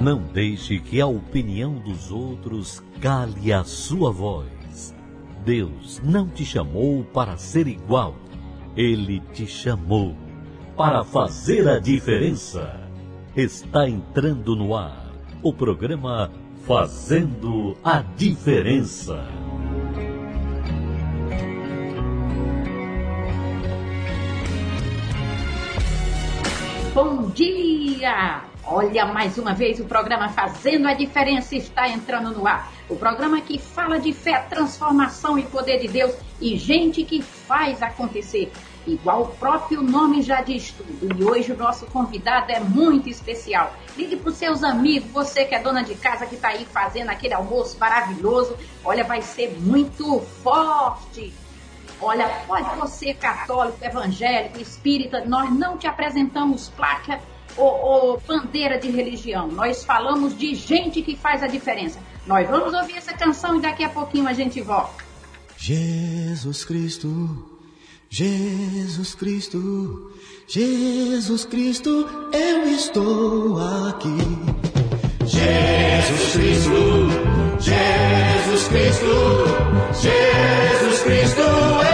Não deixe que a opinião dos outros cale a sua voz. Deus não te chamou para ser igual. Ele te chamou para fazer a diferença. Está entrando no ar o programa Fazendo a Diferença. Bom dia! Olha, mais uma vez o programa Fazendo a Diferença está entrando no ar. O programa que fala de fé, transformação e poder de Deus e gente que faz acontecer. Igual o próprio nome já diz tudo. E hoje o nosso convidado é muito especial. Ligue para os seus amigos, você que é dona de casa que está aí fazendo aquele almoço maravilhoso. Olha, vai ser muito forte. Olha, pode você, católico, evangélico, espírita, nós não te apresentamos placa ou, ou bandeira de religião. Nós falamos de gente que faz a diferença. Nós vamos ouvir essa canção e daqui a pouquinho a gente volta. Jesus Cristo Jesus Cristo, Jesus Cristo, eu estou aqui. Jesus Cristo, Jesus Cristo, Jesus Cristo, eu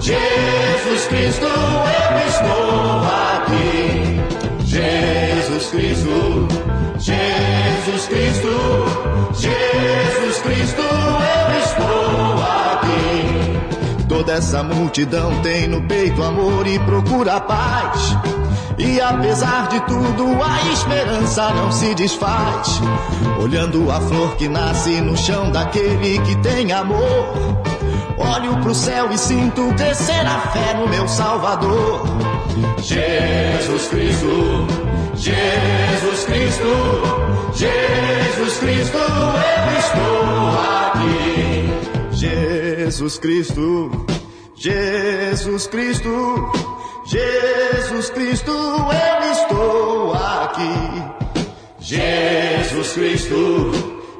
Jesus Cristo, eu estou aqui. Jesus Cristo, Jesus Cristo, Jesus Cristo, eu estou aqui. Toda essa multidão tem no peito amor e procura paz. E apesar de tudo, a esperança não se desfaz. Olhando a flor que nasce no chão daquele que tem amor. Olho pro céu e sinto crescer a fé no meu Salvador. Jesus Cristo, Jesus Cristo, Jesus Cristo, eu estou aqui. Jesus Cristo, Jesus Cristo, Jesus Cristo, eu estou aqui. Jesus Cristo,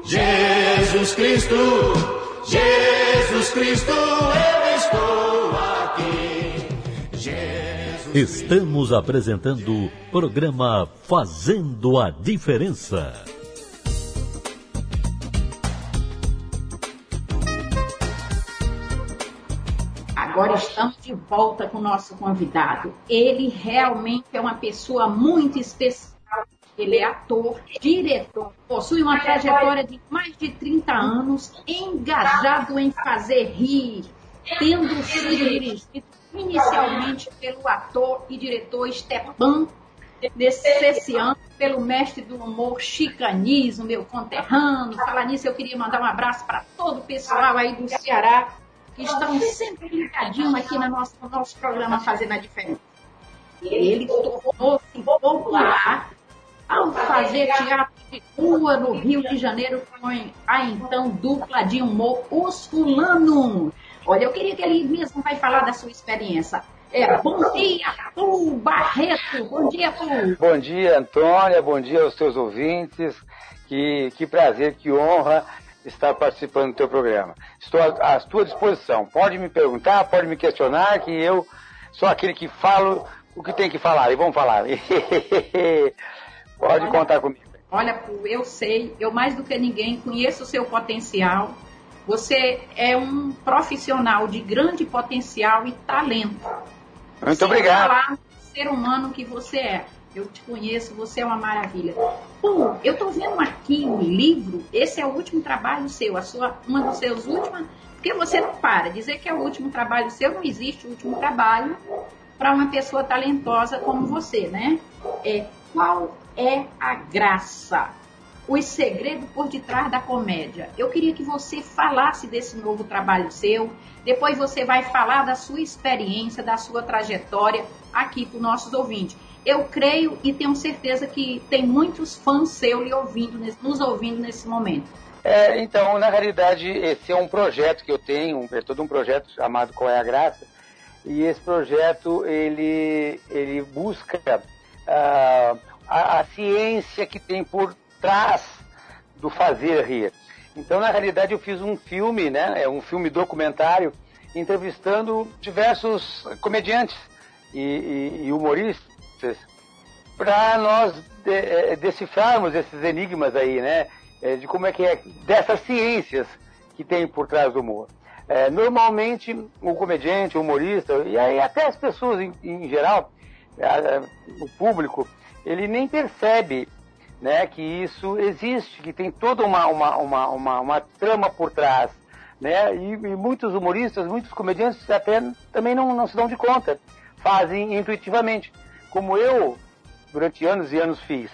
Jesus Cristo, Jesus Cristo, eu estou aqui. Jesus Estamos apresentando o programa Fazendo a Diferença. Agora estamos de volta com o nosso convidado. Ele realmente é uma pessoa muito especial. Ele é ator, diretor, possui uma trajetória de mais de 30 anos, engajado em fazer rir, tendo sido dirigido inicialmente pelo ator e diretor Stepan nesse ano pelo mestre do humor Chicanismo, meu conterrâneo. Falar nisso, eu queria mandar um abraço para todo o pessoal aí do Ceará que estão sempre ligadinhos aqui no nosso, no nosso programa Fazendo a Diferença. Ele tornou-se popular ao fazer teatro de rua no Rio de Janeiro com a então dupla de humor Os Fulanos. Olha, eu queria que ele mesmo vai falar da sua experiência. É, bom dia, Pu Barreto. Bom dia, Pu. Bom dia, Antônia. Bom dia aos teus ouvintes. Que, que prazer, que honra estar participando do teu programa. Estou à, à tua disposição. Pode me perguntar, pode me questionar, que eu sou aquele que falo o que tem que falar. E vamos falar. pode Olha, contar comigo. Olha, eu sei, eu mais do que ninguém conheço o seu potencial. Você é um profissional de grande potencial e talento. Muito Sem obrigado. falar ser humano que você é. Eu te conheço, você é uma maravilha. Pô, eu estou vendo aqui um livro, esse é o último trabalho seu, a sua, uma dos seus últimos, porque você não para. Dizer que é o último trabalho seu, não existe o último trabalho para uma pessoa talentosa como você, né? É, qual é a graça? os segredos por detrás da comédia. Eu queria que você falasse desse novo trabalho seu, depois você vai falar da sua experiência, da sua trajetória aqui para os nossos ouvintes. Eu creio e tenho certeza que tem muitos fãs seus ouvindo, nos ouvindo nesse momento. É, então, na realidade, esse é um projeto que eu tenho, é todo um projeto chamado Qual é a Graça, e esse projeto ele, ele busca uh, a, a, ciência que tem por trás do fazer rir. Então, na realidade, eu fiz um filme, né, é um filme documentário, entrevistando diversos comediantes e, e, e humoristas para nós de, é, decifrarmos esses enigmas aí, né, é, de como é que é dessas ciências que tem por trás do humor. É, normalmente, o comediante, o humorista, e até as pessoas em, em geral, o público, ele nem percebe né, que isso existe, que tem toda uma, uma, uma, uma, uma trama por trás. Né? E, e, muitos humoristas, muitos comediantes até também não, não se dão de conta, fazem intuitivamente, como eu durante anos e anos fiz.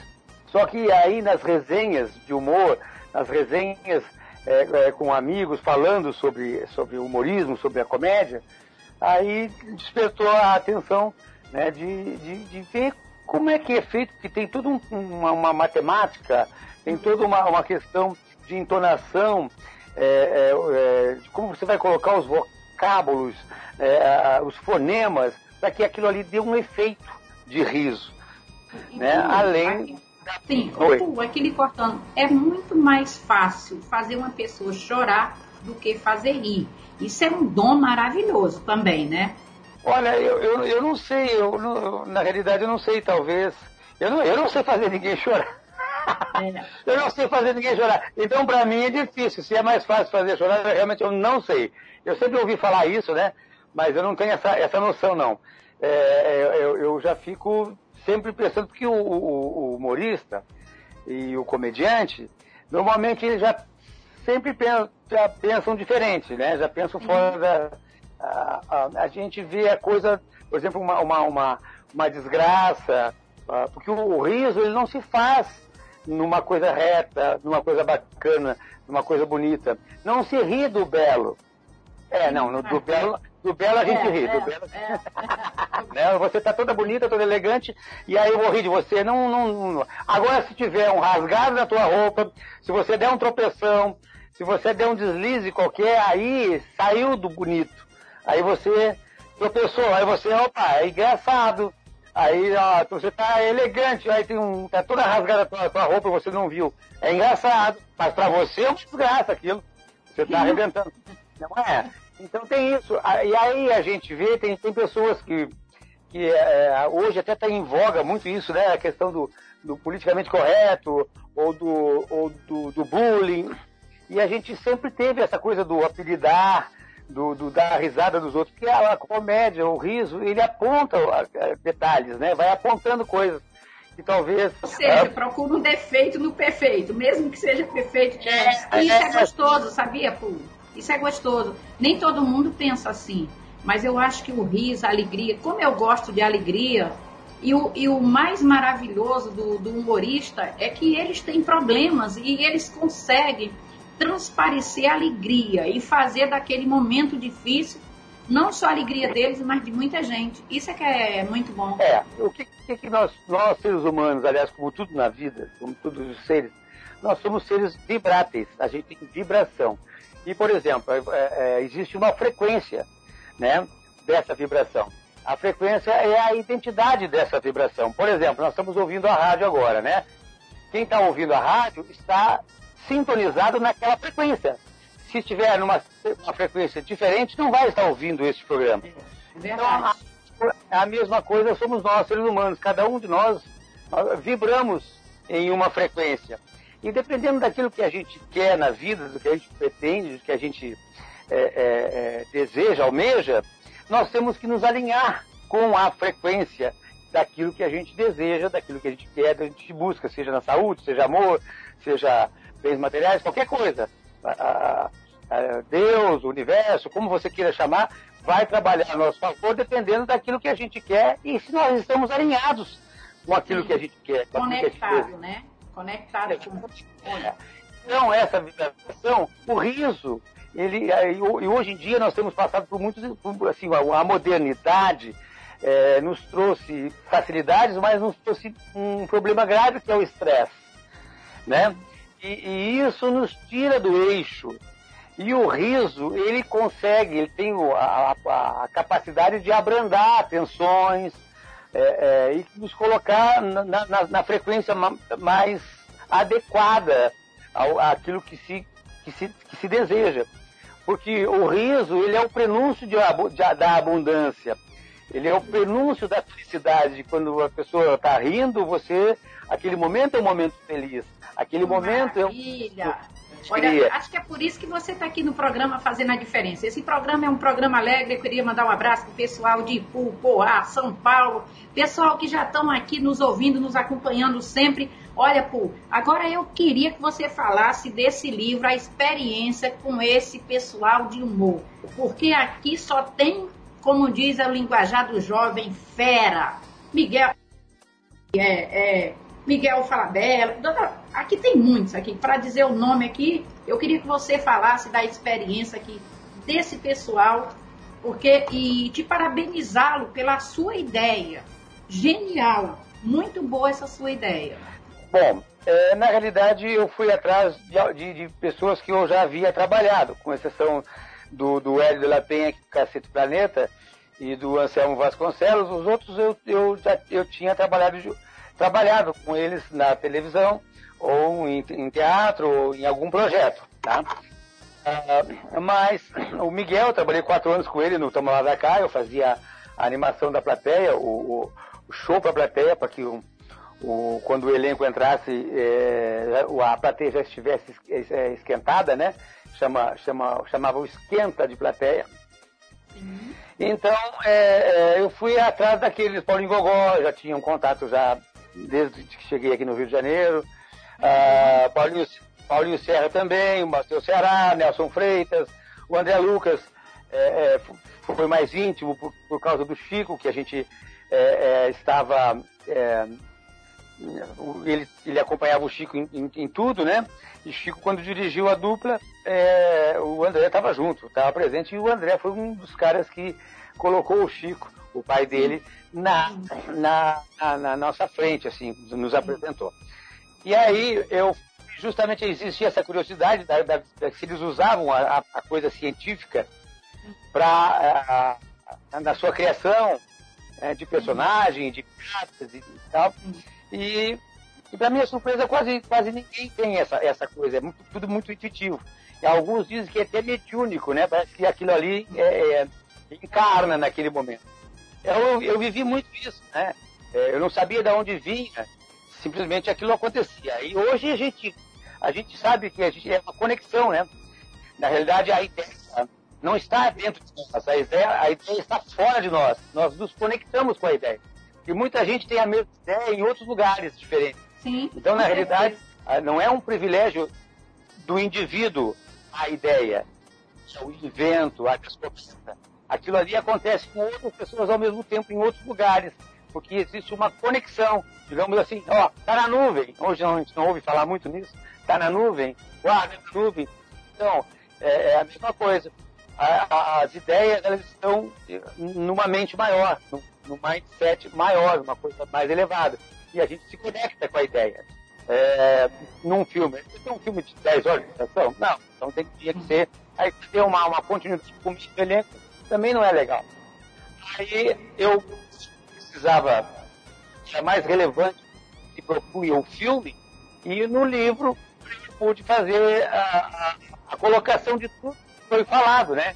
Só que aí nas resenhas de humor, nas resenhas é, é, com amigos falando sobre, sobre humorismo, sobre a comédia, aí despertou a atenção né, de, de, de ver como é que é feito, que tem toda um, uma, uma, matemática, tem toda uma, uma questão de entonação, é, é, é de como você vai colocar os vocábulos, é, os fonemas, para que aquilo ali dê um efeito de riso. Né? Além Sim, Oi. aqui lhe cortando. É muito mais fácil fazer uma pessoa chorar do que fazer rir. Isso é um dom maravilhoso também, né? Olha, eu, eu, eu não sei, eu, não, na realidade eu não sei, talvez. Eu não, eu não sei fazer ninguém chorar. É. eu não sei fazer ninguém chorar. Então, para mim é difícil. Se é mais fácil fazer chorar, realmente eu não sei. Eu sempre ouvi falar isso, né? Mas eu não tenho essa, essa noção, não. É, é eu, eu já fico sempre pensando que o, o, o humorista e o comediante, normalmente eles já sempre pensam, já pensam diferente, né? Já pensam fora uhum. da. A, a, a, gente vê a coisa, por exemplo, uma, uma, uma, uma desgraça, uh, porque o, o, riso ele não se faz numa coisa reta, numa coisa bacana, numa coisa bonita. Não se ri do belo. É, não, no, do belo, do Belo a gente é, ri. É, do Belo... É. né? Você tá toda bonita, toda elegante, e aí eu vou rir de você. Não, não, não, Agora, se tiver um rasgado na tua roupa, se você der um tropeção, se você der um deslize qualquer, aí saiu do bonito. Aí você tropeçou, aí você, opa, é engraçado. Aí, ó, você tá elegante, aí tem um. tá toda rasgada a tua, tua roupa, você não viu. É engraçado. Mas pra você é um desgraça aquilo. Você tá arrebentando. Não é? Então tem isso. E aí a gente vê, tem, tem pessoas que, que é, hoje até está em voga muito isso, né? A questão do, do politicamente correto ou do, ou do, do bullying. E a gente sempre teve essa coisa do apelidar, do, do dar risada dos outros, porque a, a comédia, o riso, ele aponta detalhes, né? Vai apontando coisas que talvez. Ou seja, é... procura um defeito no perfeito, mesmo que seja perfeito. É, isso é, é gostoso, sabia, Pô? Isso é gostoso. Nem todo mundo pensa assim. Mas eu acho que o riso, a alegria, como eu gosto de alegria, e o, e o mais maravilhoso do, do humorista é que eles têm problemas e eles conseguem transparecer alegria e fazer daquele momento difícil não só a alegria deles, mas de muita gente. Isso é que é muito bom. É, o que, que nós, nós seres humanos, aliás, como tudo na vida, como todos os seres, nós somos seres vibráteis, a gente tem vibração. E, por exemplo, é, é, existe uma frequência né, dessa vibração. A frequência é a identidade dessa vibração. Por exemplo, nós estamos ouvindo a rádio agora, né? Quem está ouvindo a rádio está sintonizado naquela frequência. Se estiver numa uma frequência diferente, não vai estar ouvindo esse programa. É então, a, a mesma coisa somos nós, seres humanos. Cada um de nós, nós vibramos em uma frequência. E dependendo daquilo que a gente quer na vida, do que a gente pretende, do que a gente é, é, é, deseja, almeja, nós temos que nos alinhar com a frequência daquilo que a gente deseja, daquilo que a gente quer, que a gente busca, seja na saúde, seja amor, seja bens materiais, qualquer coisa. A, a Deus, o universo, como você queira chamar, vai trabalhar a nosso favor dependendo daquilo que a gente quer e se nós estamos alinhados com aquilo Sim. que a gente quer. Conectado, né? conectada com. É. Então, essa vibração, o riso, ele, e hoje em dia nós temos passado por muitos, assim, a modernidade é, nos trouxe facilidades, mas nos trouxe um problema grave que é o estresse, né? E, e, isso nos tira do eixo. E o riso, ele consegue, ele tem a, a, a capacidade de abrandar tensões é, é, e nos colocar na, na, na frequência mais adequada ao, àquilo que se, que, se, que se deseja. Porque o riso, ele é o prenúncio de, de, da abundância. Ele é o prenúncio da felicidade. Quando a pessoa está rindo, você, aquele momento é um momento feliz. Aquele momento Maravilha. é um Olha, acho que é por isso que você está aqui no programa fazendo a diferença. Esse programa é um programa alegre. Eu queria mandar um abraço para o pessoal de Ipu, Poá, São Paulo, pessoal que já estão aqui nos ouvindo, nos acompanhando sempre. Olha, Pu, agora eu queria que você falasse desse livro, a experiência com esse pessoal de humor. Porque aqui só tem, como diz a linguajar do jovem, fera. Miguel. É, é, Miguel Falabella. Aqui tem muitos aqui. Para dizer o nome aqui, eu queria que você falasse da experiência aqui desse pessoal, porque e te parabenizá-lo pela sua ideia. Genial, muito boa essa sua ideia. Bom, é, na realidade eu fui atrás de, de, de, pessoas que eu já havia trabalhado, com exceção do, do Hélio de la Penha, Cacete Planeta, e do Anselmo Vasconcelos. Os outros eu, eu já eu tinha trabalhado trabalhado com eles na televisão, ou em, em teatro, ou em algum projeto, tá? Uh, mas o Miguel, eu trabalhei quatro anos com ele no Tamo Lá da Cá, eu fazia a animação da plateia, o, o, show para a plateia, para que o, o, quando o elenco entrasse, é, a plateia já estivesse é, esquentada, né? Chama, chama, chamava o esquenta de plateia. Uhum. Então, é, é, eu fui atrás daqueles, Paulinho Gogó, já tinha um contato já desde que cheguei aqui no Rio de Janeiro. Uh, Paulinho, Paulinho Serra também, o Matheus Ceará, Nelson Freitas, o André Lucas é, é, foi mais íntimo por, por, causa do Chico, que a gente é, é estava. É, ele, ele, acompanhava o Chico em, em, em, tudo, né? E Chico, quando dirigiu a dupla, é, o André estava junto, estava presente, e o André foi um dos caras que colocou o Chico, o pai dele, na, na, na, nossa frente, assim, nos apresentou. E aí eu justamente existia essa curiosidade da, da, da, se eles usavam a, a coisa científica para na sua criação é, de personagem, de cartas e, e tal. E, e para minha surpresa, quase, quase ninguém tem essa, essa coisa. É muito, tudo muito intuitivo. E alguns dizem que é até mediúnico, né? Parece que aquilo ali é, é, encarna naquele momento. Eu, eu vivi muito isso, né? É, eu não sabia de onde vinha, simplesmente aquilo acontecia. E hoje a gente, a gente sabe que a gente é uma conexão, né? Na realidade, a ideia não está dentro de nós, a ideia, a ideia está fora de nós. Nós nos conectamos com a ideia. E muita gente tem a mesma ideia em outros lugares diferentes. Sim, então, na realidade, não é um privilégio do indivíduo a ideia, o invento, a descoberta aquilo ali acontece com outras pessoas ao mesmo tempo em outros lugares, porque existe uma conexão, digamos assim, ó, tá na nuvem, hoje a gente não ouve falar muito nisso, tá na nuvem, guarda na nuvem, então, é, é a mesma coisa. A, a, as ideias, elas estão numa mente maior, num, num mindset maior, uma coisa mais elevada, e a gente se conecta com a ideia. É, num filme, tem um filme de 10 horas de duração? Não, então tem, tinha que ser, aí ter uma, uma continuidade com o elenco, também não é legal. Aí eu precisava, é mais relevante, se propunha o filme, e no livro pude fazer a, a, a colocação de tudo que foi falado, né?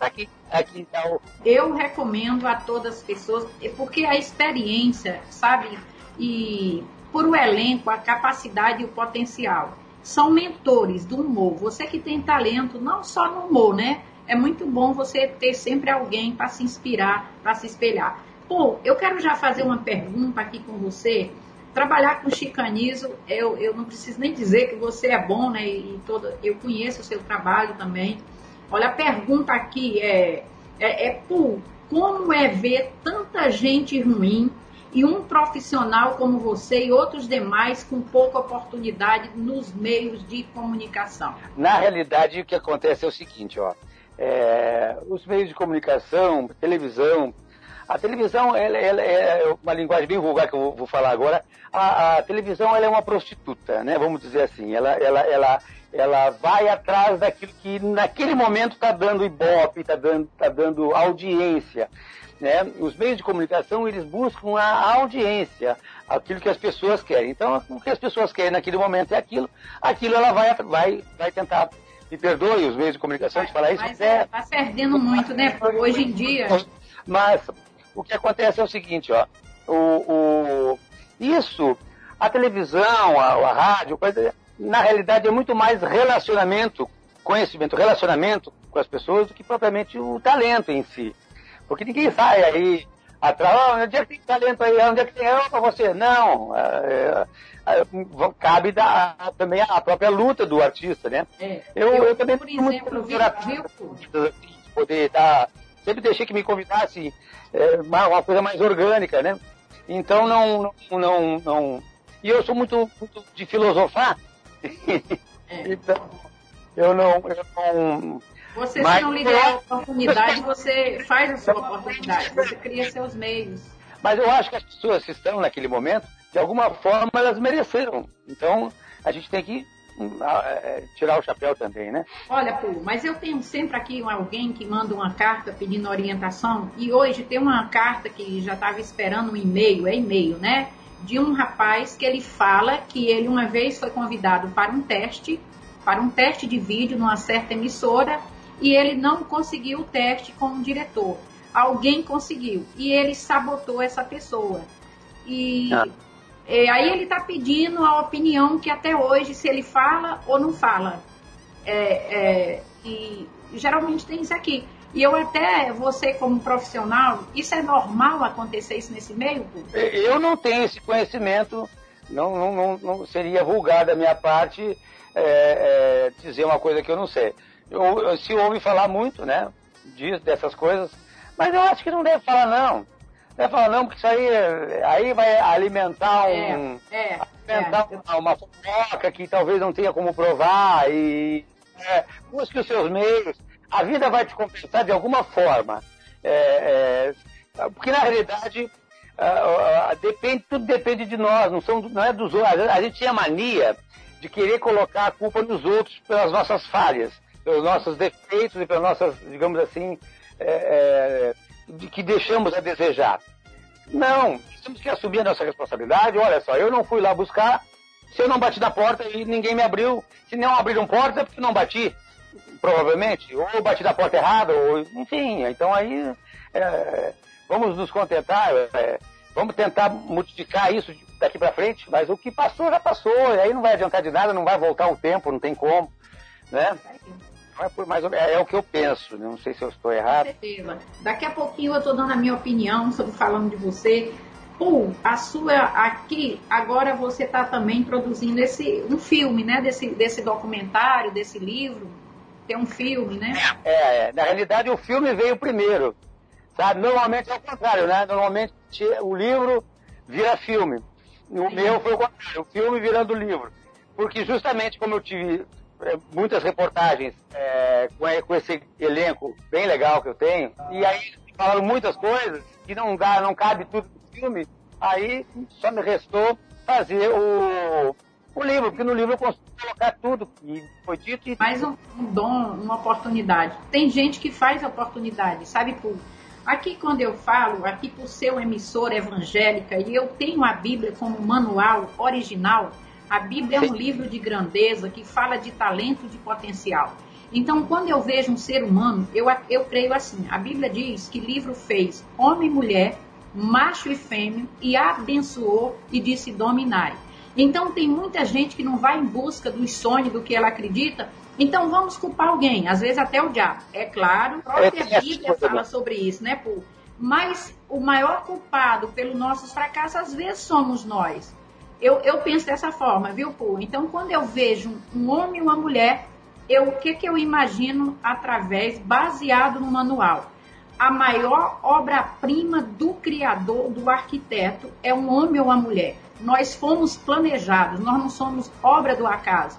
Aqui, aqui está o... Eu recomendo a todas as pessoas, porque a experiência, sabe, e por o elenco, a capacidade e o potencial. São mentores do humor. Você que tem talento, não só no humor, né? é muito bom você ter sempre alguém para se inspirar, para se espelhar. Pô, eu quero já fazer uma pergunta aqui com você. Trabalhar com chicanismo, eu, eu não preciso nem dizer que você é bom, né? E todo, eu conheço o seu trabalho também. Olha, a pergunta aqui é, é, é pô, como é ver tanta gente ruim e um profissional como você e outros demais com pouca oportunidade nos meios de comunicação? Na realidade, o que acontece é o seguinte, ó. É, os meios de comunicação, televisão, a televisão ela, ela é uma linguagem bem vulgar que eu vou, falar agora. A, a, televisão ela é uma prostituta, né? Vamos dizer assim. Ela, ela, ela, ela vai atrás daquilo que naquele momento está dando ibope, está dando, tá dando audiência. Né? Os meios de comunicação eles buscam a audiência, aquilo que as pessoas querem. Então, o que as pessoas querem naquele momento é aquilo, aquilo ela vai, vai, vai tentar. Me perdoe os meios de comunicação de falar isso. Mas é, tá perdendo muito, né? Hoje em dia. Mas o que acontece é o seguinte, ó. O, o isso, a televisão, a, a rádio, coisa, na realidade é muito mais relacionamento, conhecimento, relacionamento com as pessoas do que propriamente o talento em si. Porque ninguém sai aí atrás, oh, onde é que tem talento aí? Onde é que tem eu para você? Não. É, é, é, cabe da, também a própria luta do artista, né? É. Eu, eu, eu, também por exemplo, viu, viu? poder estar. Sempre deixei que me convidasse é, uma, uma, coisa mais orgânica, né? Então não, não, não, não. E eu sou muito, muito de filosofar. É. então, eu não, eu não você, Mas, se não lhe der a oportunidade, você faz a sua oportunidade, você cria seus meios. Mas eu acho que as pessoas que estão naquele momento, de alguma forma, elas mereceram. Então, a gente tem que hum, é, tirar o chapéu também, né? Olha, Pô, mas eu tenho sempre aqui alguém que manda uma carta pedindo orientação e hoje tem uma carta que já estava esperando um e-mail, é e-mail, né? De um rapaz que ele fala que ele uma vez foi convidado para um teste, para um teste de vídeo numa certa emissora e ele não conseguiu o teste com o diretor. Alguém conseguiu e ele sabotou essa pessoa. E ah. é, aí ele está pedindo a opinião que até hoje, se ele fala ou não fala. É, é, e geralmente tem isso aqui. E eu até, você como profissional, isso é normal acontecer isso nesse meio? Eu não tenho esse conhecimento, não, não, não, não seria vulgar da minha parte é, é, dizer uma coisa que eu não sei se ouve falar muito, né? Disso, dessas coisas. Mas eu acho que não deve falar, não. Deve falar, não, porque isso aí, aí vai alimentar um. É, é, alimentar é. uma, uma fofoca que talvez não tenha como provar. E é, busque os seus meios. A vida vai te compensar de alguma forma. É, é, porque na realidade. Depende, tudo depende de nós, não, são, não é dos outros. A gente tinha mania de querer colocar a culpa nos outros pelas nossas falhas pelos nossos defeitos e pelas nossas, digamos assim, é, é, que deixamos a desejar. Não, temos que assumir a nossa responsabilidade. Olha só, eu não fui lá buscar, se eu não bati na porta e ninguém me abriu, se não abriram porta é porque não bati, provavelmente, ou bati na porta errada, ou enfim, então aí é, vamos nos contentar, é, vamos tentar modificar isso daqui para frente, mas o que passou já passou, e aí não vai adiantar de nada, não vai voltar o tempo, não tem como, né? É, mais é, é, o que eu penso, né? não sei se eu estou errado. Com certeza. Daqui a pouquinho eu estou dando a minha opinião sobre falando de você. Pô, a sua aqui, agora você está também produzindo esse um filme, né? Desse, desse documentário, desse livro. Tem um filme, né? É, é, na realidade o filme veio primeiro. Sabe? Normalmente é o contrário, né? Normalmente o livro vira filme. O Sim. meu foi o contrário, o filme virando livro. Porque justamente como eu tive muitas reportagens é, com, esse elenco bem legal que eu tenho. E aí falaram muitas coisas que não dá, não cabe tudo no filme. Aí só me restou fazer o, o livro, porque no livro eu consigo colocar tudo e foi dito. E... Mais um, um dom, uma oportunidade. Tem gente que faz oportunidade, sabe por Aqui, quando eu falo, aqui por ser uma emissora evangélica e eu tenho a Bíblia como manual original, a Bíblia é um livro de grandeza que fala de talento, de potencial. Então, quando eu vejo um ser humano, eu, eu creio assim: a Bíblia diz que livro fez homem e mulher, macho e fêmea, e abençoou e disse dominai. Então, tem muita gente que não vai em busca dos sonhos, do que ela acredita. Então, vamos culpar alguém, às vezes até o diabo. É claro, a própria é, Bíblia fala sobre isso, né, Pô? Mas o maior culpado pelos nossos fracassos, às vezes, somos nós. Eu, eu penso dessa forma, viu, Pô? Então, quando eu vejo um homem e uma mulher, eu, o que, que eu imagino através, baseado no manual? a maior obra-prima do criador, do arquiteto, é um homem ou uma mulher. Nós fomos planejados, nós não somos obra do acaso.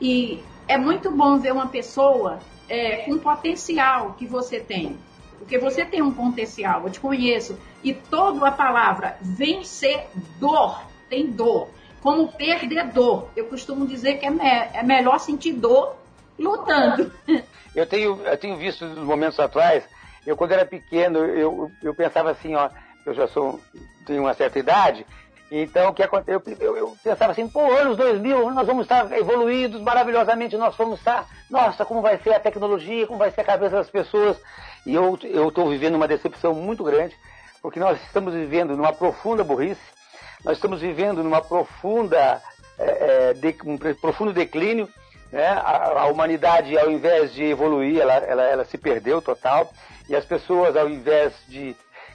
E é muito bom ver uma pessoa é, com potencial que você tem. Porque você tem um potencial, eu te conheço. E toda a palavra vencedor tem dor. Como perdedor. Eu costumo dizer que é, me é melhor sentir dor lutando. Eu tenho, eu tenho visto nos momentos atuais, eu quando era pequeno, eu, eu pensava assim, ó, eu já sou, tenho uma certa idade, então, o que aconteceu? Eu, eu, pensava assim, pô, anos 2000, nós vamos estar evoluídos maravilhosamente, nós vamos estar, nossa, como vai ser a tecnologia, como vai ser a cabeça das pessoas. E eu estou vivendo uma decepção muito grande, porque nós estamos vivendo numa profunda burrice, nós estamos vivendo numa profunda, é, é de, um profundo declínio, né? A, a, humanidade, ao invés de evoluir, ela, ela, ela se perdeu total, e as pessoas, ao invés de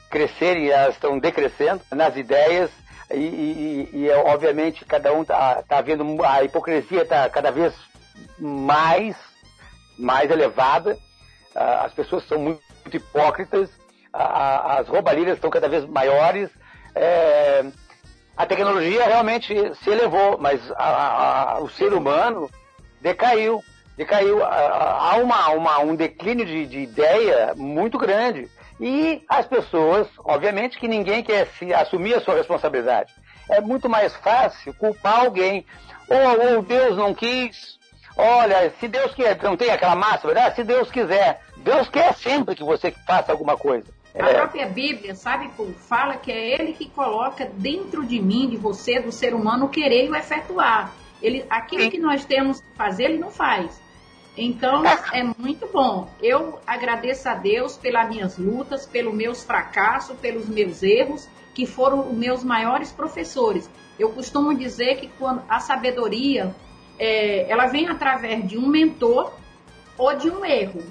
crescerem, elas estão decrescendo nas ideias, e, e, e, obviamente cada um está tá vendo a hipocrisia está cada vez mais mais elevada. As pessoas são muito, muito hipócritas. As roubalheiras estão cada vez maiores. É, a tecnologia realmente se elevou mas a, a, o ser humano decaiu decaiu há uma, uma, um declínio de, de ideia muito grande e as pessoas, obviamente que ninguém quer se assumir a sua responsabilidade. É muito mais fácil culpar alguém. Ou, ou Deus não quis. Olha, se Deus quer, não tem aquela massa, verdade? Se Deus quiser. Deus quer sempre que você faça alguma coisa. A é. própria Bíblia, sabe, Paulo, fala que é Ele que coloca dentro de mim, de você, do ser humano, o querer e o efetuar. Ele, aquilo Sim. que nós temos que fazer, Ele não faz. Então é muito bom. Eu agradeço a Deus pelas minhas lutas, pelos meus fracassos, pelos meus erros, que foram os meus maiores professores. Eu costumo dizer que quando a sabedoria é, ela vem através de um mentor ou de um erro.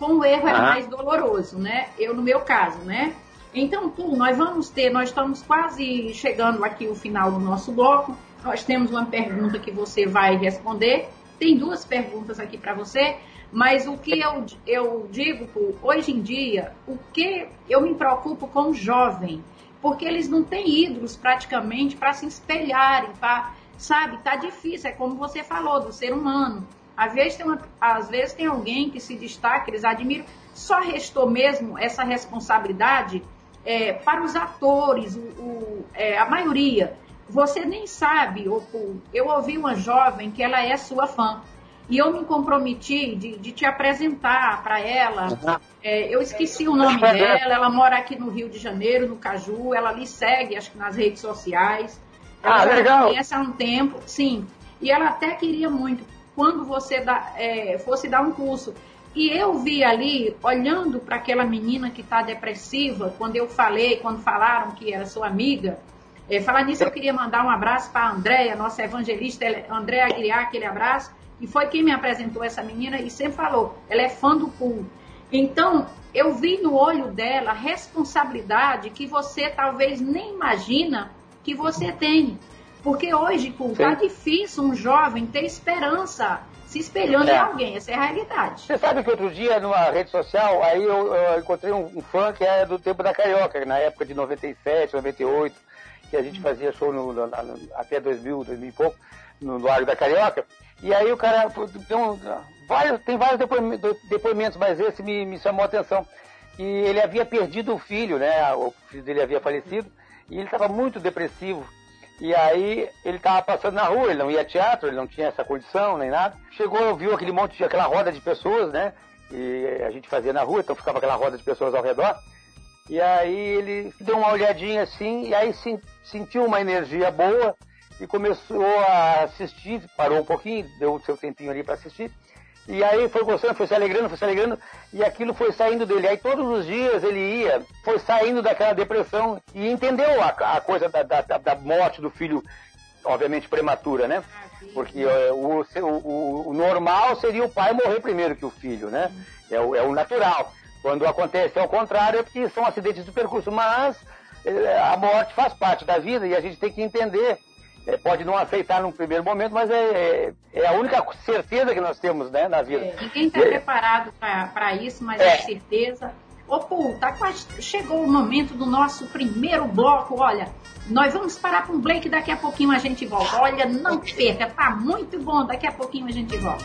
Com o erro é mais doloroso, né? Eu no meu caso, né? Então, tu, nós vamos ter, nós estamos quase chegando aqui o final do nosso bloco. Nós temos uma pergunta que você vai responder tem duas perguntas aqui para você, mas o que eu, eu digo, hoje em dia, o que eu me preocupo com o jovem, porque eles não têm ídolos praticamente para se espelharem, pra, sabe? Tá difícil, é como você falou, do ser humano. Às vezes, tem uma, às vezes tem alguém que se destaca, eles admiram. Só restou mesmo essa responsabilidade é, para os atores, o, o, é, a maioria você nem sabe, eu ouvi uma jovem que ela é sua fã. E eu me comprometi de, de te apresentar para ela. É, eu esqueci o nome dela, ela mora aqui no Rio de Janeiro, no Caju, ela lhe segue, acho que nas redes sociais. Ela ah, legal. conhece há um tempo, sim. E ela até queria muito, quando você dá, é, fosse dar um curso. E eu vi ali, olhando para aquela menina que está depressiva, quando eu falei, quando falaram que era sua amiga, é, falar nisso, eu queria mandar um abraço para a Andréia, nossa evangelista, Andréia Aguiar, aquele abraço, e foi quem me apresentou essa menina e sempre falou, ela é fã do pool. Então, eu vi no olho dela a responsabilidade que você talvez nem imagina que você tem. Porque hoje, Pool, tá difícil um jovem ter esperança se espelhando é. em alguém. Essa é a realidade. Você sabe que outro dia, numa rede social, aí eu, eu encontrei um, um, fã que é do tempo da Carioca, na época de 97, 98 que a gente fazia show no, no, no, até 2000, 2000 e pouco, no Largo da Carioca. E aí o cara tem, um, vários, tem vários depoimentos, mas esse me, me chamou a atenção. E ele havia perdido o filho, né? O filho dele havia falecido, e ele estava muito depressivo. E aí ele estava passando na rua, ele não ia teatro, ele não tinha essa condição nem nada. Chegou, viu aquele monte, aquela roda de pessoas, né? E a gente fazia na rua, então ficava aquela roda de pessoas ao redor. E aí ele deu uma olhadinha assim, e aí sentiu uma energia boa e começou a assistir, parou um pouquinho, deu o seu tempinho ali para assistir. E aí foi gostando, foi se alegrando, foi se alegrando, e aquilo foi saindo dele. Aí todos os dias ele ia, foi saindo daquela depressão e entendeu a, a coisa da, da, da, morte do filho, obviamente prematura, né? Porque é, o, o, o, normal seria o pai morrer primeiro que o filho, né? É o, é o natural. Quando acontece ao contrário, é porque são acidentes de percurso. Mas é, a morte faz parte da vida e a gente tem que entender. É, pode não aceitar num primeiro momento, mas é, é, é a única certeza que nós temos né, na vida. É, ninguém está preparado para isso, mas é certeza. Ô, Pô, tá quase, chegou o momento do nosso primeiro bloco. Olha, nós vamos parar com o Blake, daqui a pouquinho a gente volta. Olha, não perca, tá muito bom, daqui a pouquinho a gente volta.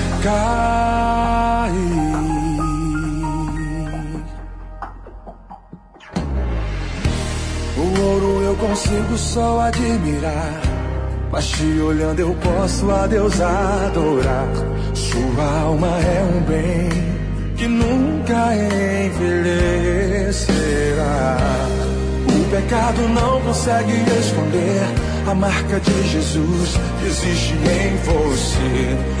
cair. O ouro eu consigo só admirar. Mas te olhando eu posso a Deus adorar. Sua alma é um bem que nunca envelhecerá. O pecado não consegue esconder a marca de Jesus existe em você.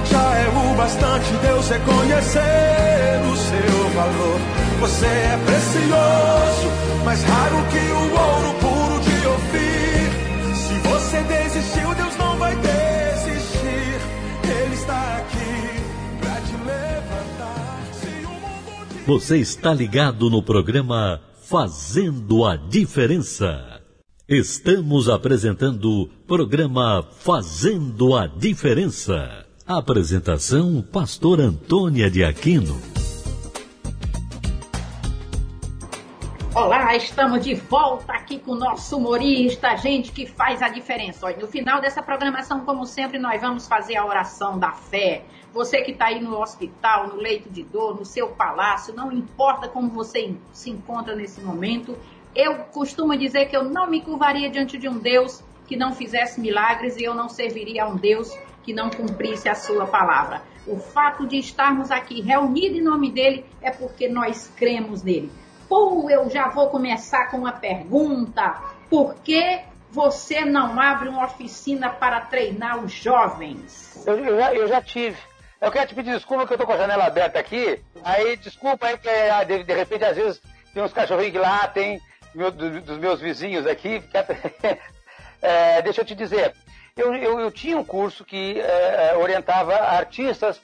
Já é o bastante Deus reconhecer o seu valor. Você é precioso, mais raro que o ouro puro de Ofir. Se você desistiu, Deus não vai desistir. Ele está aqui pra te levantar. Te... Você está ligado no programa Fazendo a Diferença. Estamos apresentando o programa Fazendo a Diferença. Apresentação Pastor Antônia de Aquino. Olá, estamos de volta aqui com o nosso humorista, gente que faz a diferença. Olha, no final dessa programação, como sempre, nós vamos fazer a oração da fé. Você que está aí no hospital, no leito de dor, no seu palácio, não importa como você se encontra nesse momento, eu costumo dizer que eu não me curvaria diante de um Deus que não fizesse milagres e eu não serviria a um Deus que não cumprisse a sua palavra. O fato de estarmos aqui reunidos em nome dele é porque nós cremos nele. Pô, eu já vou começar com uma pergunta. Por que você não abre uma oficina para treinar os jovens? Eu, eu já, eu já tive. Eu quero te pedir desculpa que eu tô com a janela aberta aqui. Aí, desculpa aí, porque ah, de, de repente, às vezes, tem uns cachorrinhos que lá, tem meu, do, dos meus vizinhos aqui. é, deixa eu te dizer, eu, eu, eu tinha um curso que é, orientava artistas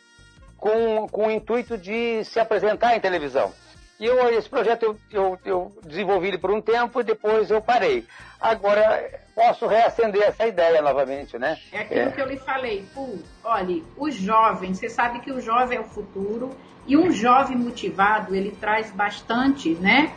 com, com o intuito de se apresentar em televisão. E eu, esse projeto eu, eu, eu, desenvolvi ele por um tempo e depois eu parei. Agora posso reacender essa ideia novamente, né? É aquilo é. que eu lhe falei. Pô, olha, o jovem, você sabe que o jovem é o futuro e um jovem motivado, ele traz bastante, né?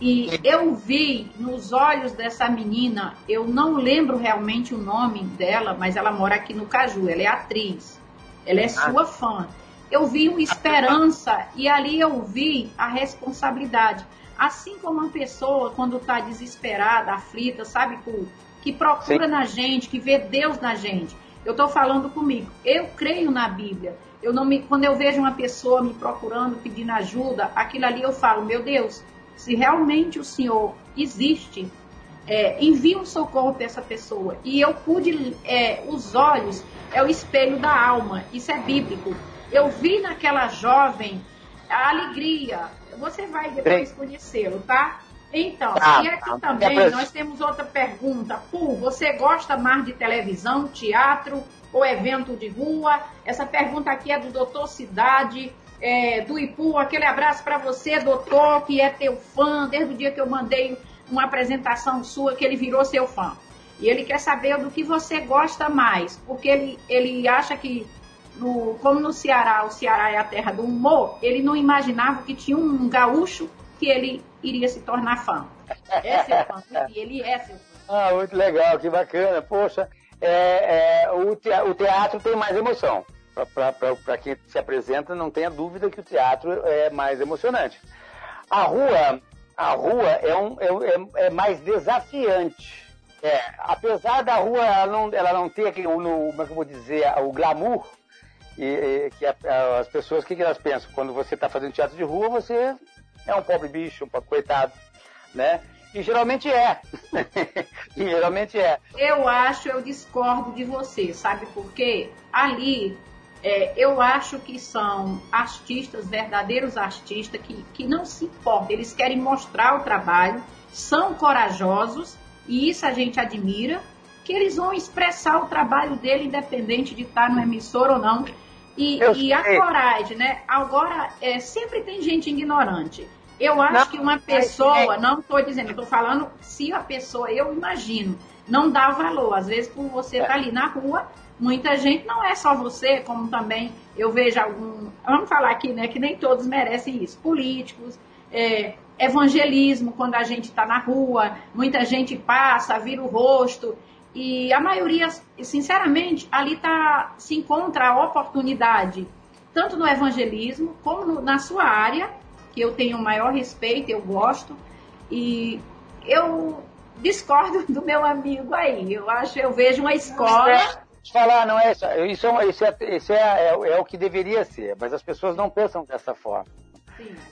E eu vi nos olhos dessa menina, eu não lembro realmente o nome dela, mas ela mora aqui no Caju, ela é atriz, ela é ah. sua fã eu vi uma esperança e ali eu vi a responsabilidade. Assim como uma pessoa, quando está desesperada, aflita, sabe, que procura Sim. na gente, que vê Deus na gente. Eu estou falando comigo. Eu creio na Bíblia. Eu não me, quando eu vejo uma pessoa me procurando, pedindo ajuda, aquilo ali eu falo, meu Deus, se realmente o Senhor existe, é, envia um socorro para essa pessoa. E eu pude, é, os olhos é o espelho da alma, isso é bíblico. Eu vi naquela jovem a alegria. Você vai depois conhecê-lo, tá? Então, ah, e aqui também nós temos outra pergunta. Pô, você gosta mais de televisão, teatro ou evento de rua? Essa pergunta aqui é do doutor Cidade, é, do Ipu. Aquele abraço para você, doutor, que é teu fã, desde o dia que eu mandei uma apresentação sua, que ele virou seu fã. E ele quer saber do que você gosta mais, porque ele, ele acha que, no, como no Ceará, o Ceará é a terra do humor, ele não imaginava que tinha um gaúcho que ele iria se tornar fã. É seu fã, e ele é seu fã. Ah, muito legal, que bacana. Poxa, é, é, o, o teatro tem mais emoção. Para quem se apresenta, não tenha dúvida que o teatro é mais emocionante. A rua, a rua é, um, é, é, é mais desafiante é, apesar da rua ela não, ela não ter aquele, no, como é que eu vou dizer, o glamour, e, e que a, as pessoas, o que, que elas pensam? Quando você está fazendo teatro de rua, você é um pobre bicho, um coitado, né? E geralmente é. e geralmente é. Eu acho, eu discordo de você, sabe por quê? Ali, é, eu acho que são artistas, verdadeiros artistas, que, que não se importam, eles querem mostrar o trabalho, são corajosos e isso a gente admira, que eles vão expressar o trabalho dele independente de estar no emissor ou não. E, e a coragem, né? Agora, é, sempre tem gente ignorante. Eu acho não, que uma pessoa, não estou dizendo, estou falando se a pessoa, eu imagino, não dá valor. Às vezes, por você estar é. tá ali na rua, muita gente, não é só você, como também eu vejo algum. Vamos falar aqui, né? Que nem todos merecem isso. Políticos, é, evangelismo quando a gente está na rua, muita gente passa, vira o rosto. E a maioria, sinceramente, ali tá, se encontra a oportunidade, tanto no evangelismo como no, na sua área, que eu tenho o maior respeito, eu gosto. E eu discordo do meu amigo aí. Eu acho, eu vejo uma escola. Te falar, não é isso. Isso, é, isso, é, isso é, é, é o que deveria ser, mas as pessoas não pensam dessa forma.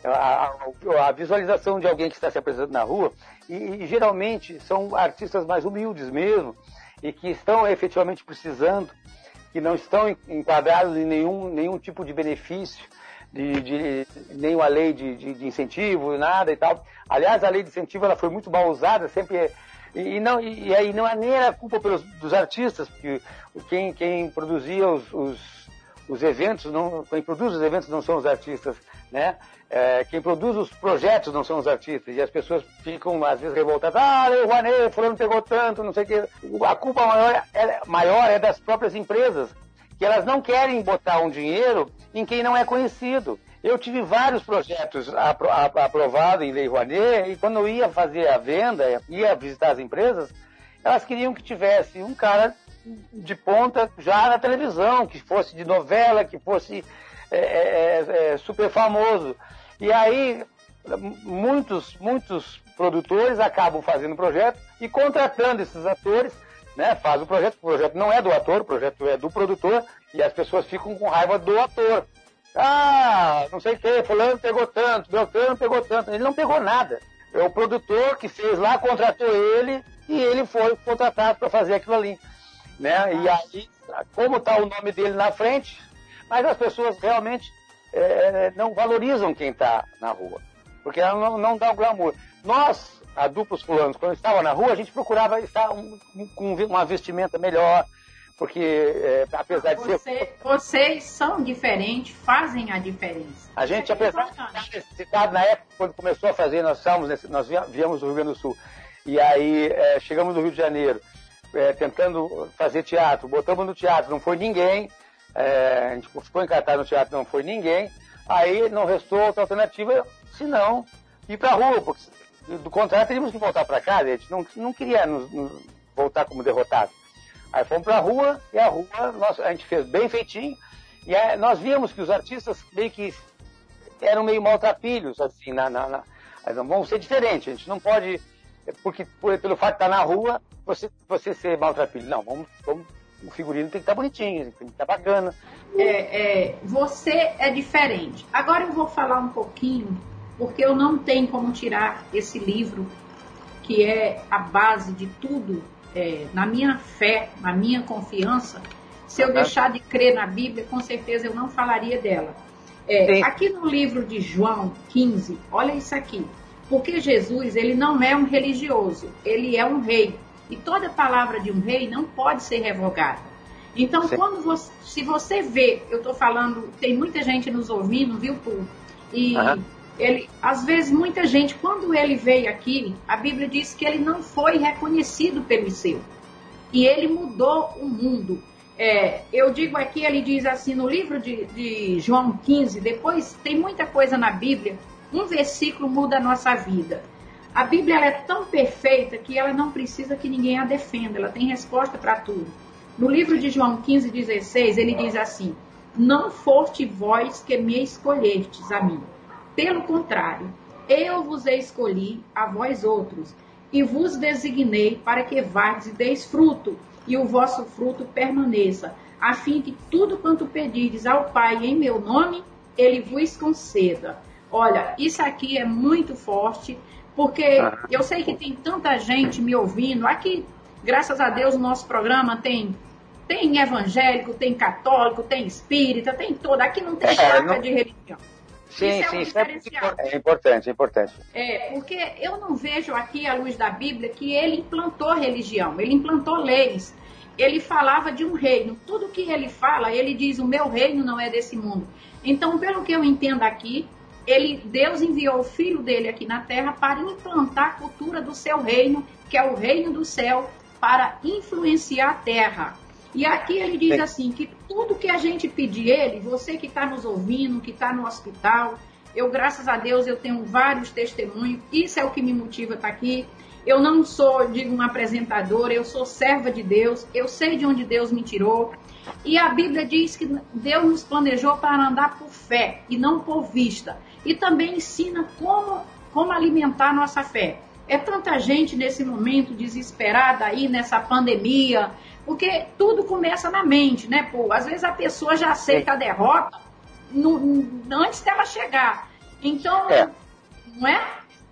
A, a, a, visualização de alguém que está se apresentando na rua, e, e, geralmente são artistas mais humildes mesmo, e que estão efetivamente precisando, que não estão enquadrados em nenhum, nenhum tipo de benefício, de, de nenhuma lei de, de, de, incentivo, nada e tal. Aliás, a lei de incentivo ela foi muito mal usada, sempre. E, não, e, aí não é nem era culpa pelos, dos artistas, porque quem, quem produzia os, os, os eventos, não, quem produz os eventos não são os artistas, né? É, quem produz os projetos não são os artistas. E as pessoas ficam, às vezes, revoltadas. Ah, o Rouanet, fulano pegou tanto, não sei o quê. A culpa maior é, maior é das próprias empresas, que elas não querem botar um dinheiro em quem não é conhecido. Eu tive vários projetos aprovados em Lei Rouanet, e quando eu ia fazer a venda, ia visitar as empresas, elas queriam que tivesse um cara de ponta já na televisão, que fosse de novela, que fosse é, é, é, é super famoso. E aí, muitos, muitos produtores acabam fazendo projeto e contratando esses atores, né? Faz o projeto, o projeto não é do ator, o projeto é do produtor, e as pessoas ficam com raiva do ator. Ah, não sei o que, fulano pegou tanto, Beltrano pegou tanto. Ele não pegou nada. É o produtor que fez lá, contratou ele, e ele foi contratado para fazer aquilo ali. Né? E aí, como está o nome dele na frente, mas as pessoas realmente é, não valorizam quem está na rua, porque ela não, não dá o glamour. Nós, adultos fulanos, quando estava na rua, a gente procurava estar um, com uma vestimenta melhor, porque é, apesar de Você, ser... Vocês são diferentes, fazem a diferença. A gente, é apesar de estar na época, quando começou a fazer, nós, estávamos, nós viemos do Rio Grande do Sul, e aí é, chegamos no Rio de Janeiro, é, tentando fazer teatro, botamos no teatro, não foi ninguém, é, a gente ficou encartado no teatro, não foi ninguém. Aí não restou outra alternativa senão ir para a rua, porque do contrário teríamos que voltar para casa. A gente não, não queria nos, nos voltar como derrotado. Aí fomos para a rua e a rua nós, a gente fez bem feitinho. E aí, nós víamos que os artistas meio que eram meio maltrapilhos, assim, na, na, na vão ser diferentes. A gente não pode, é, porque por, pelo fato de estar na rua, você, você ser maltrapilho. Não, vamos, vamos, o figurino tem que estar bonitinho, tem que estar bacana. É, é, você é diferente. Agora eu vou falar um pouquinho, porque eu não tenho como tirar esse livro, que é a base de tudo, é, na minha fé, na minha confiança. Se eu deixar de crer na Bíblia, com certeza eu não falaria dela. É, aqui no livro de João 15, olha isso aqui. Porque Jesus, ele não é um religioso, ele é um rei. E toda palavra de um rei não pode ser revogada. Então, Sim. quando você, se você vê, eu estou falando, tem muita gente nos ouvindo, viu, Pô? E uhum. Ele, às vezes, muita gente, quando ele veio aqui, a Bíblia diz que ele não foi reconhecido pelo seu. E ele mudou o mundo. É, eu digo aqui, ele diz assim, no livro de, de João 15, depois tem muita coisa na Bíblia, um versículo muda a nossa vida. A Bíblia é tão perfeita que ela não precisa que ninguém a defenda, ela tem resposta para tudo. No livro de João 15, 16, ele diz assim: Não foste vós que me escolhestes a mim. Pelo contrário, eu vos escolhi a vós outros, e vos designei para que vardes e deis fruto, e o vosso fruto permaneça, a fim que tudo quanto pedirdes ao Pai em meu nome, ele vos conceda. Olha, isso aqui é muito forte, porque eu sei que tem tanta gente me ouvindo. Aqui, graças a Deus, o nosso programa tem tem evangélico, tem católico, tem espírita, tem toda. Aqui não tem é, não... de religião. Sim, isso é sim, isso é, é importante, é importante. É, porque eu não vejo aqui, à luz da Bíblia, que ele implantou religião, ele implantou leis. Ele falava de um reino. Tudo que ele fala, ele diz: o meu reino não é desse mundo. Então, pelo que eu entendo aqui, ele, Deus enviou o filho dele aqui na terra para implantar a cultura do seu reino, que é o reino do céu, para influenciar a terra. E aqui ele diz assim: que tudo que a gente pedir ele, você que está nos ouvindo, que está no hospital, eu, graças a Deus, eu tenho vários testemunhos, isso é o que me motiva a estar tá aqui. Eu não sou, digo, uma apresentadora, eu sou serva de Deus, eu sei de onde Deus me tirou. E a Bíblia diz que Deus nos planejou para andar por fé e não por vista. E também ensina como, como alimentar nossa fé. É tanta gente nesse momento desesperada aí nessa pandemia, porque tudo começa na mente, né, pô? Às vezes a pessoa já aceita a derrota no, no, antes dela chegar. Então, é. não é?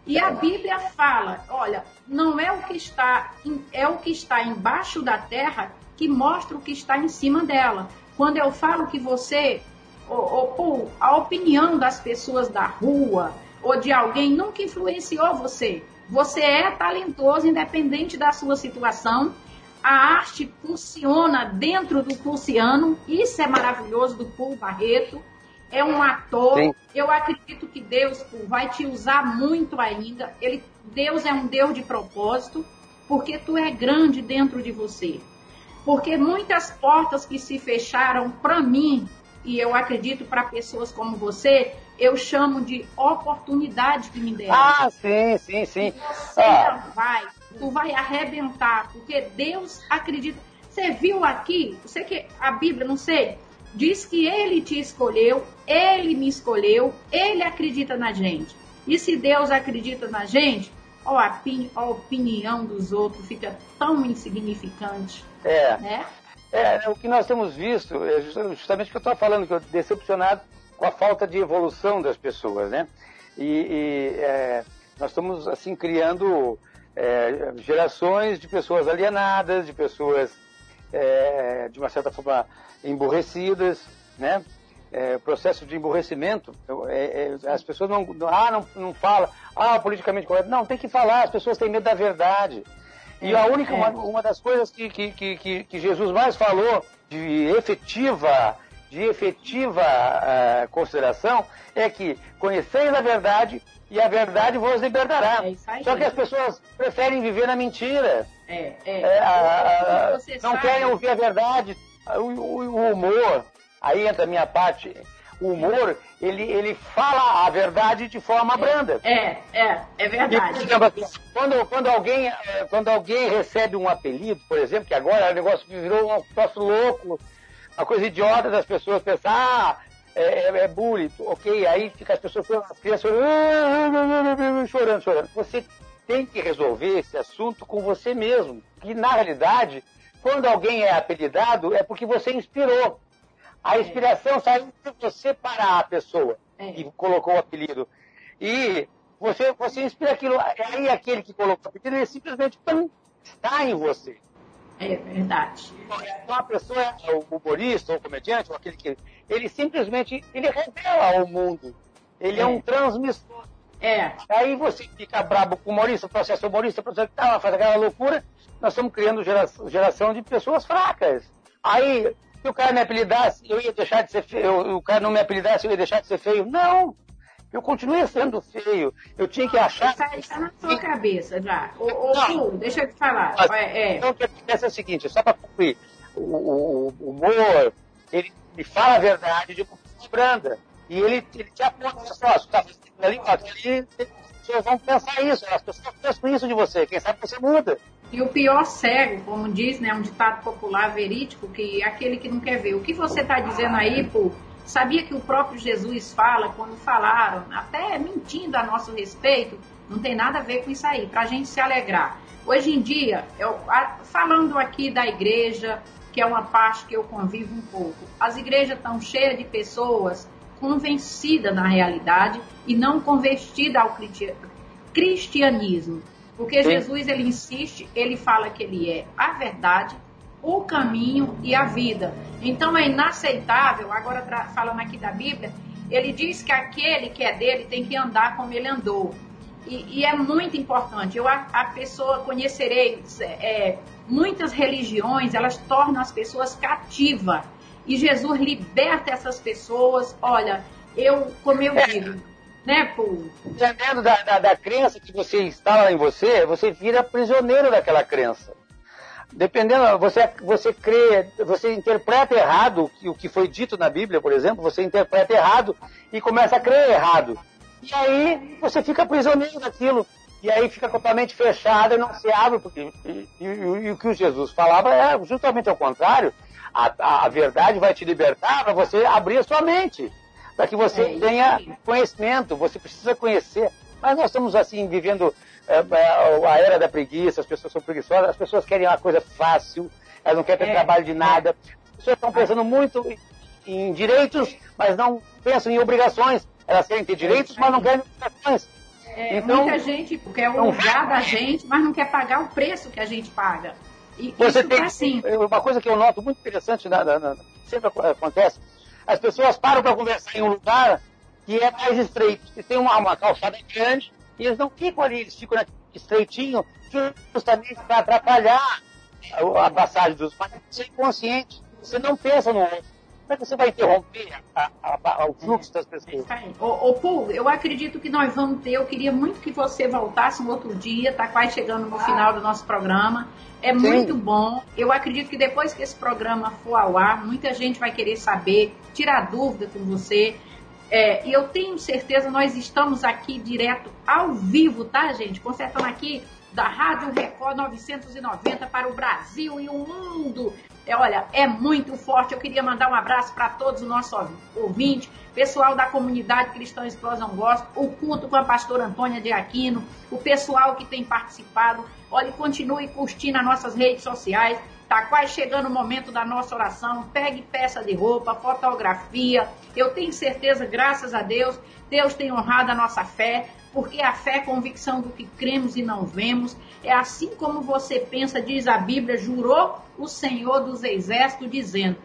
E a Bíblia fala, olha, não é o que está é o que está embaixo da terra que mostra o que está em cima dela. Quando eu falo que você, ou, ou, a opinião das pessoas da rua ou de alguém nunca influenciou você. Você é talentoso, independente da sua situação. A arte funciona dentro do pulciano. Isso é maravilhoso do Paul Barreto. É um ator. Sim. Eu acredito que Deus vai te usar muito ainda. Ele, Deus é um Deus de propósito, porque tu é grande dentro de você. Porque muitas portas que se fecharam para mim, e eu acredito para pessoas como você, eu chamo de oportunidade que me deram. Ah, sim, sim, sim. Você ah. vai, tu vai arrebentar, porque Deus acredita. Você viu aqui, você que a Bíblia, não sei, diz que ele te escolheu, ele me escolheu, ele acredita na gente. E se Deus acredita na gente, ó, a, a opinião dos outros fica tão insignificante. É. Né? É, o que nós temos visto, é justamente o que eu estou falando, que eu decepcionado com a falta de evolução das pessoas, né? E, e é, nós estamos, assim, criando é, gerações de pessoas alienadas, de pessoas, é, de uma certa forma, emborrecidas, né? É, processo de emborrecimento, é, é, as pessoas não, ah, não, não fala, ah, politicamente correto. Não, tem que falar, as pessoas têm medo da verdade. E a única, uma, uma das coisas que, que, que, que Jesus mais falou de efetiva de efetiva uh, consideração é que conheceis a verdade e a verdade vos libertará. É Só que as pessoas preferem viver na mentira. É, é. é a, a, não sabe. querem ouvir a verdade. O, o, o, humor, aí entra a minha parte. O humor, ele, ele fala a verdade de forma é, branda. É, é, é verdade. E, quando, quando, alguém, eh, quando alguém recebe um apelido, por exemplo, que agora o negócio virou um troço louco, uma coisa idiota das pessoas pensar, ah, é, é, é bullying, ok? Aí fica as pessoas, as crianças chorando, chorando. Você tem que resolver esse assunto com você mesmo. E, na realidade, quando alguém é apelidado, é porque você inspirou. A inspiração saiu de você para a pessoa É. que colocou o apelido. E você, você inspira aquilo. Aí aquele que colocou o apelido, ele simplesmente pum, está em você. É verdade. A pessoa, é o humorista, ou o comediante, ou aquele que. Ele simplesmente ele revela ao mundo. Ele é, É. um transmissor. É, Aí você fica brabo com o humorista, o humorista, processa tal, faz aquela loucura. Nós estamos criando gera- geração de pessoas fracas. Aí, se o cara me apelidasse, eu ia deixar de ser feio. O cara não me apelidasse, eu ia deixar de ser feio. Não! Eu continuei sendo feio. Eu tinha que achar. aí está na sua cabeça já. Ô, ô Não. Pu, deixa eu te falar. Mas, É, é. Então, o que acontece é o seguinte, só para concluir, o, o- o humor, ele, ele fala a verdade de uma branda. E ele, ele te aponta, olha só, você está fazendo ali, ali, as pessoas vão pensar isso, as pessoas pensam isso de você, quem sabe você muda. E o pior cego, como diz, né, um ditado popular verídico, que é aquele que não quer ver. O que você está dizendo aí, pô, sabia que o próprio Jesus fala, quando falaram, até mentindo a nosso respeito, não tem nada a ver com isso aí, para a gente se alegrar. Hoje em dia, eu, falando aqui da igreja, que é uma parte que eu convivo um pouco, as igrejas estão cheias de pessoas convencidas na realidade e não convertidas ao cristianismo. Porque Sim. Jesus, ele insiste, ele fala que ele é a verdade, o caminho e a vida. Então é inaceitável, agora falando aqui da Bíblia, ele diz que aquele que é dele tem que andar como ele andou. E, e é muito importante. Eu, a, a pessoa conhecereis é, muitas religiões, elas tornam as pessoas cativas. E Jesus liberta essas pessoas. Olha, eu, como eu É. digo, né, Pô? Dependendo da, da, da crença que você instala em você, você vira prisioneiro daquela crença. Dependendo, você, você crê, você interpreta errado o que- foi dito na Bíblia, por exemplo, você interpreta errado e começa a crer errado. E aí você fica prisioneiro daquilo. E aí fica completamente fechado e não se abre, porque e, e- e o que o Jesus falava é justamente ao contrário. A, a, a verdade vai te libertar para você abrir a sua mente, para que você É tenha conhecimento, você precisa conhecer. Mas nós estamos assim vivendo a era da preguiça, as pessoas são preguiçosas, as pessoas querem uma coisa fácil, elas não querem ter É, trabalho de nada. As pessoas estão pensando muito em direitos, mas não pensam em obrigações. Elas querem ter direitos, mas não querem obrigações. É, Então- muita gente quer Então, usar da gente, mas não quer pagar o preço que a gente paga. E Você tem assim. uma coisa que eu noto muito interessante, na, na- na- sempre aco- acontece, as pessoas param para conversar em um lugar que é mais estreito, que tem uma, uma calçada grande, e eles não ficam ali, eles ficam estreitinho, justamente para atrapalhar a, passagem dos mas você é inconsciente, você não pensa no outro. Como é que você vai interromper a- a- a- o fluxo das pessoas? Aí. Ô, ô Pul, eu acredito que nós vamos ter. Eu queria muito que você voltasse um outro dia, tá quase chegando no final do nosso programa. É Sim. muito bom. Eu acredito que depois que esse programa for ao ar, muita gente vai querer saber, tirar dúvida com você. É, e eu tenho certeza, nós estamos aqui direto ao vivo, tá, gente? Consertando aqui da Rádio Record 990 para o Brasil e o mundo. É, olha, é muito forte. Eu queria mandar um abraço para todos os nossos ouvintes, pessoal da comunidade Cristã Explosão Gospel, o culto com a pastora Antônia de Aquino, o pessoal que tem participado. Olha, continue curtindo as nossas redes sociais. Tá quase chegando o momento da nossa oração. Pegue peça de roupa, fotografia. Eu tenho certeza, graças a Deus, Deus tem honrado a nossa fé, porque a fé é convicção do que cremos e não vemos. É assim como você pensa, diz a Bíblia, jurou o Senhor dos Exércitos, dizendo: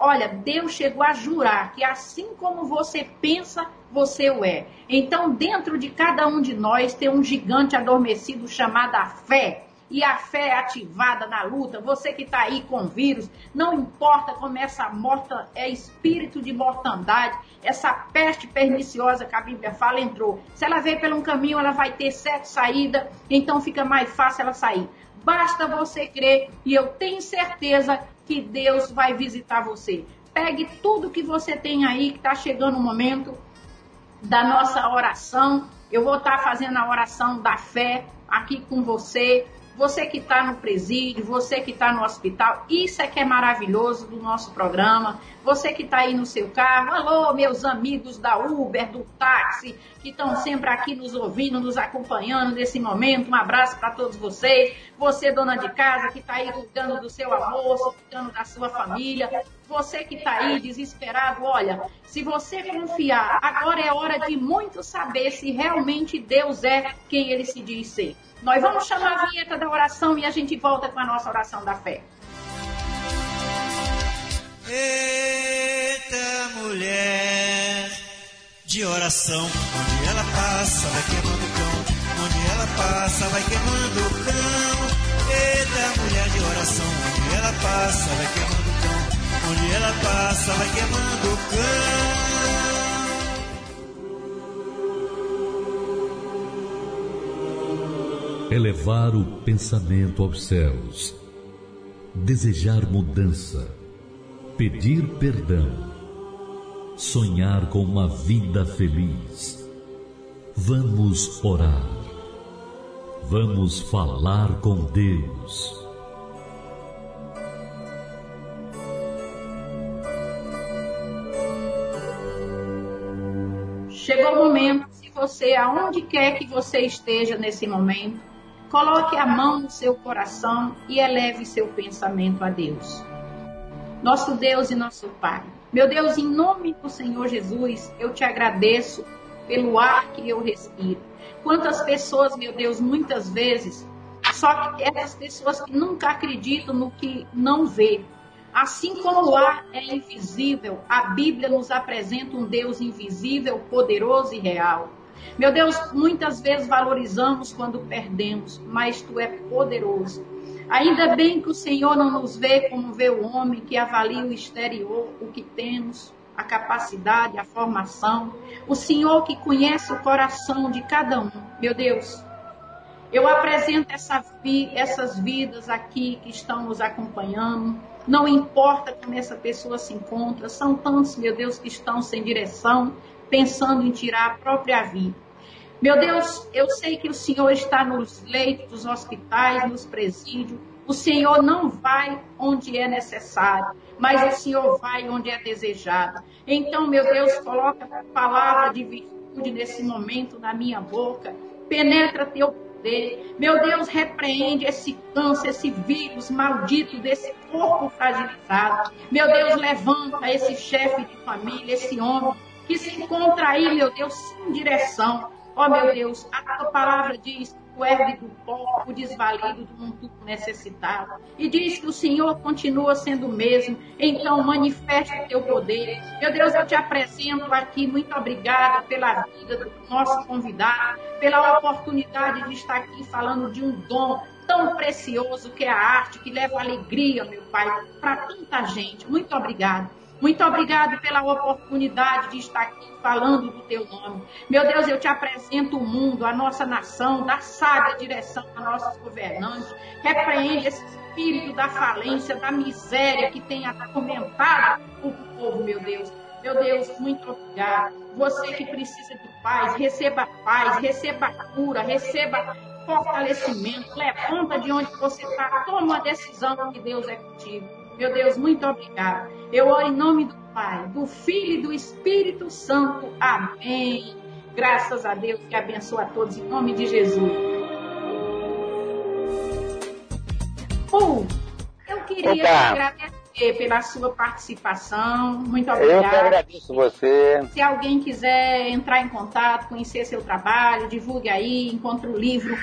Olha, Deus chegou a jurar que assim como você pensa, você o é. Então, dentro de cada um de nós tem um gigante adormecido chamado a fé. E a fé é ativada na luta. Você que está aí com vírus, não importa como essa morta é espírito de mortandade, essa peste perniciosa que a Bíblia fala entrou. Se ela veio pelo um caminho, ela vai ter sete saídas, então fica mais fácil ela sair. Basta você crer e eu tenho certeza que Deus vai visitar você. Pegue tudo que você tem aí, que está chegando o momento da nossa oração. Eu vou estar fazendo a oração da fé aqui com você. Você que está no presídio, você que está no hospital, isso é que é maravilhoso do nosso programa. Você que está aí no seu carro, alô, meus amigos da Uber, do táxi, que estão sempre aqui nos ouvindo, nos acompanhando nesse momento. Um abraço para todos vocês. Você, dona de casa, que está aí cuidando do seu almoço, cuidando da sua família. Você que está aí desesperado, olha, se você confiar, agora é hora de muito saber se realmente Deus é quem ele se diz ser. Nós vamos chamar a vinheta da oração e a gente volta com a nossa oração da fé. Eita mulher de oração, ela passa vai queimando o cão, onde ela passa vai queimando o cão. Eita mulher de oração, onde ela passa vai queimando o cão, onde ela passa vai queimando o cão. elevar o pensamento aos céus, desejar mudança, pedir perdão, sonhar com uma vida feliz. Vamos orar. Vamos falar com Deus. Chegou o momento, se você, aonde quer que você esteja nesse momento, Coloque a mão no seu coração e eleve seu pensamento a Deus. Nosso Deus e nosso Pai. Meu Deus, em nome do Senhor Jesus, eu te agradeço pelo ar que eu respiro. Quantas pessoas, meu Deus, muitas vezes, só que essas pessoas que nunca acreditam no que não vê. Assim como o ar é invisível, a Bíblia nos apresenta um Deus invisível, poderoso e real. Meu Deus, muitas vezes valorizamos quando perdemos, mas tu é poderoso. Ainda bem que o Senhor não nos vê como vê o homem que avalia o exterior, o que temos, a capacidade, a formação. O Senhor que conhece o coração de cada um. Meu Deus, eu apresento essa essas vidas aqui que estão nos acompanhando. Não importa como essa pessoa se encontra, são tantos, meu Deus, que estão sem direção, pensando em tirar a própria vida. Meu Deus, eu sei que o Senhor está nos leitos dos hospitais, nos presídios. O Senhor não vai onde é necessário, mas o Senhor vai onde é desejado. Então, meu Deus, coloca a palavra de virtude nesse momento na minha boca. Penetra teu poder. Meu Deus, repreende esse câncer, esse vírus maldito desse corpo fragilizado. Meu Deus, levanta esse chefe de família, esse homem que se encontra aí, meu Deus, sem direção. Ó oh, meu Deus, a tua palavra diz o ergue do pó, o desvalido do mundo necessitado. E diz que o Senhor continua sendo o mesmo. Então, manifeste o teu poder. Meu Deus, eu te apresento aqui. Muito obrigada pela vida do nosso convidado, pela oportunidade de estar aqui falando de um dom tão precioso que é a arte, que leva alegria, meu Pai, para tanta gente. Muito obrigada. Muito obrigado pela oportunidade de estar aqui falando do teu nome. Meu Deus, eu te apresento o mundo, a nossa nação, da sábia direção a nossos governantes. Repreende esse espírito da falência, da miséria que tem atormentado o povo, meu Deus. Meu Deus, muito obrigado. Você que precisa de paz, receba paz, receba cura, receba fortalecimento. Levanta de onde você está, toma uma decisão que Deus é contigo. Meu Deus, muito obrigado. Eu oro em nome do Pai, do Filho e do Espírito Santo. Amém. Graças a Deus que abençoa a todos em nome de Jesus. Uh, eu queria Opa. agradecer pela sua participação. Muito obrigada. Eu que agradeço você. Se alguém quiser entrar em contato, conhecer seu trabalho, divulgue aí, encontre o livro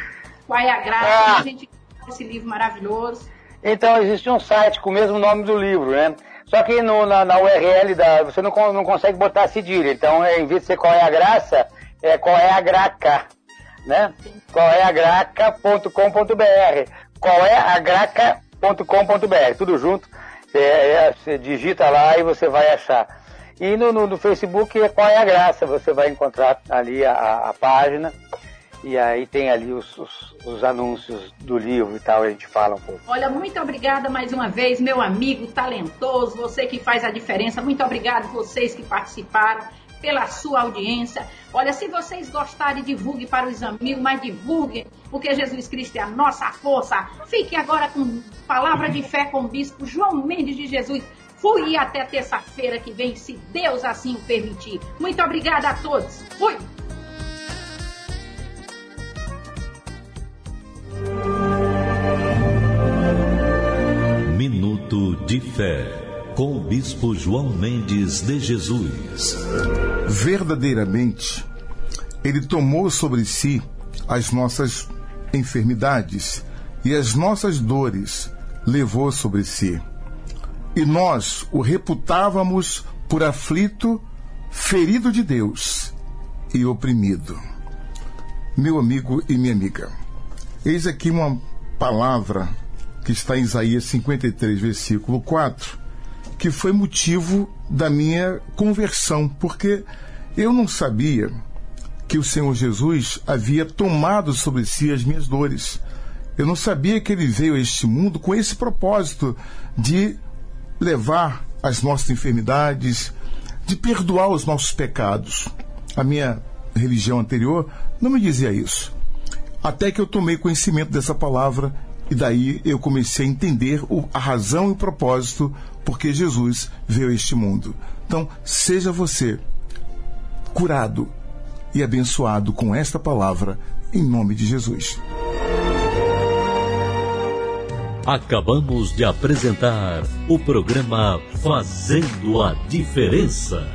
Qual é a Graça, ah. a gente esse livro maravilhoso. Então, existe um site com o mesmo nome do livro, né? Só que no, na, na, URL da, você não, não consegue botar cedilha. Então, é, em vez de ser qual é a graça, é qual é a graca, né? Qual é a graca.com.br. Qual é a graca.com.br. Tudo junto. Você, é, você, digita lá e você vai achar. E no, no, no, Facebook é qual é a graça. Você vai encontrar ali a, a página. E aí tem ali os, os, os, anúncios do livro e tal, a gente fala um pouco. Olha, muito obrigada mais uma vez, meu amigo talentoso, você que faz a diferença. Muito obrigado vocês que participaram pela sua audiência. Olha, se vocês gostarem, divulgue para os amigos, mas divulguem porque Jesus Cristo é a nossa força. Fique agora com palavra de fé com o bispo João Mendes de Jesus. Fui até terça-feira que vem, se Deus assim o permitir. Muito obrigada a todos. Fui! Minuto de Fé, com o Bispo João Mendes de Jesus. Verdadeiramente, ele tomou sobre si as nossas enfermidades e as nossas dores levou sobre si. E nós o reputávamos por aflito, ferido de Deus e oprimido. Meu amigo e minha amiga, eis aqui uma palavra que está em Isaías 53, versículo 4, que foi motivo da minha conversão, porque eu não sabia que o Senhor Jesus havia tomado sobre si as minhas dores. Eu não sabia que ele veio a este mundo com esse propósito de levar as nossas enfermidades, de perdoar os nossos pecados. A minha religião anterior não me dizia isso. Até que eu tomei conhecimento dessa palavra e daí eu comecei a entender a razão e o propósito porque Jesus veio a este mundo. Então, seja você curado e abençoado com esta palavra, em nome de Jesus. Acabamos de apresentar o programa Fazendo a Diferença.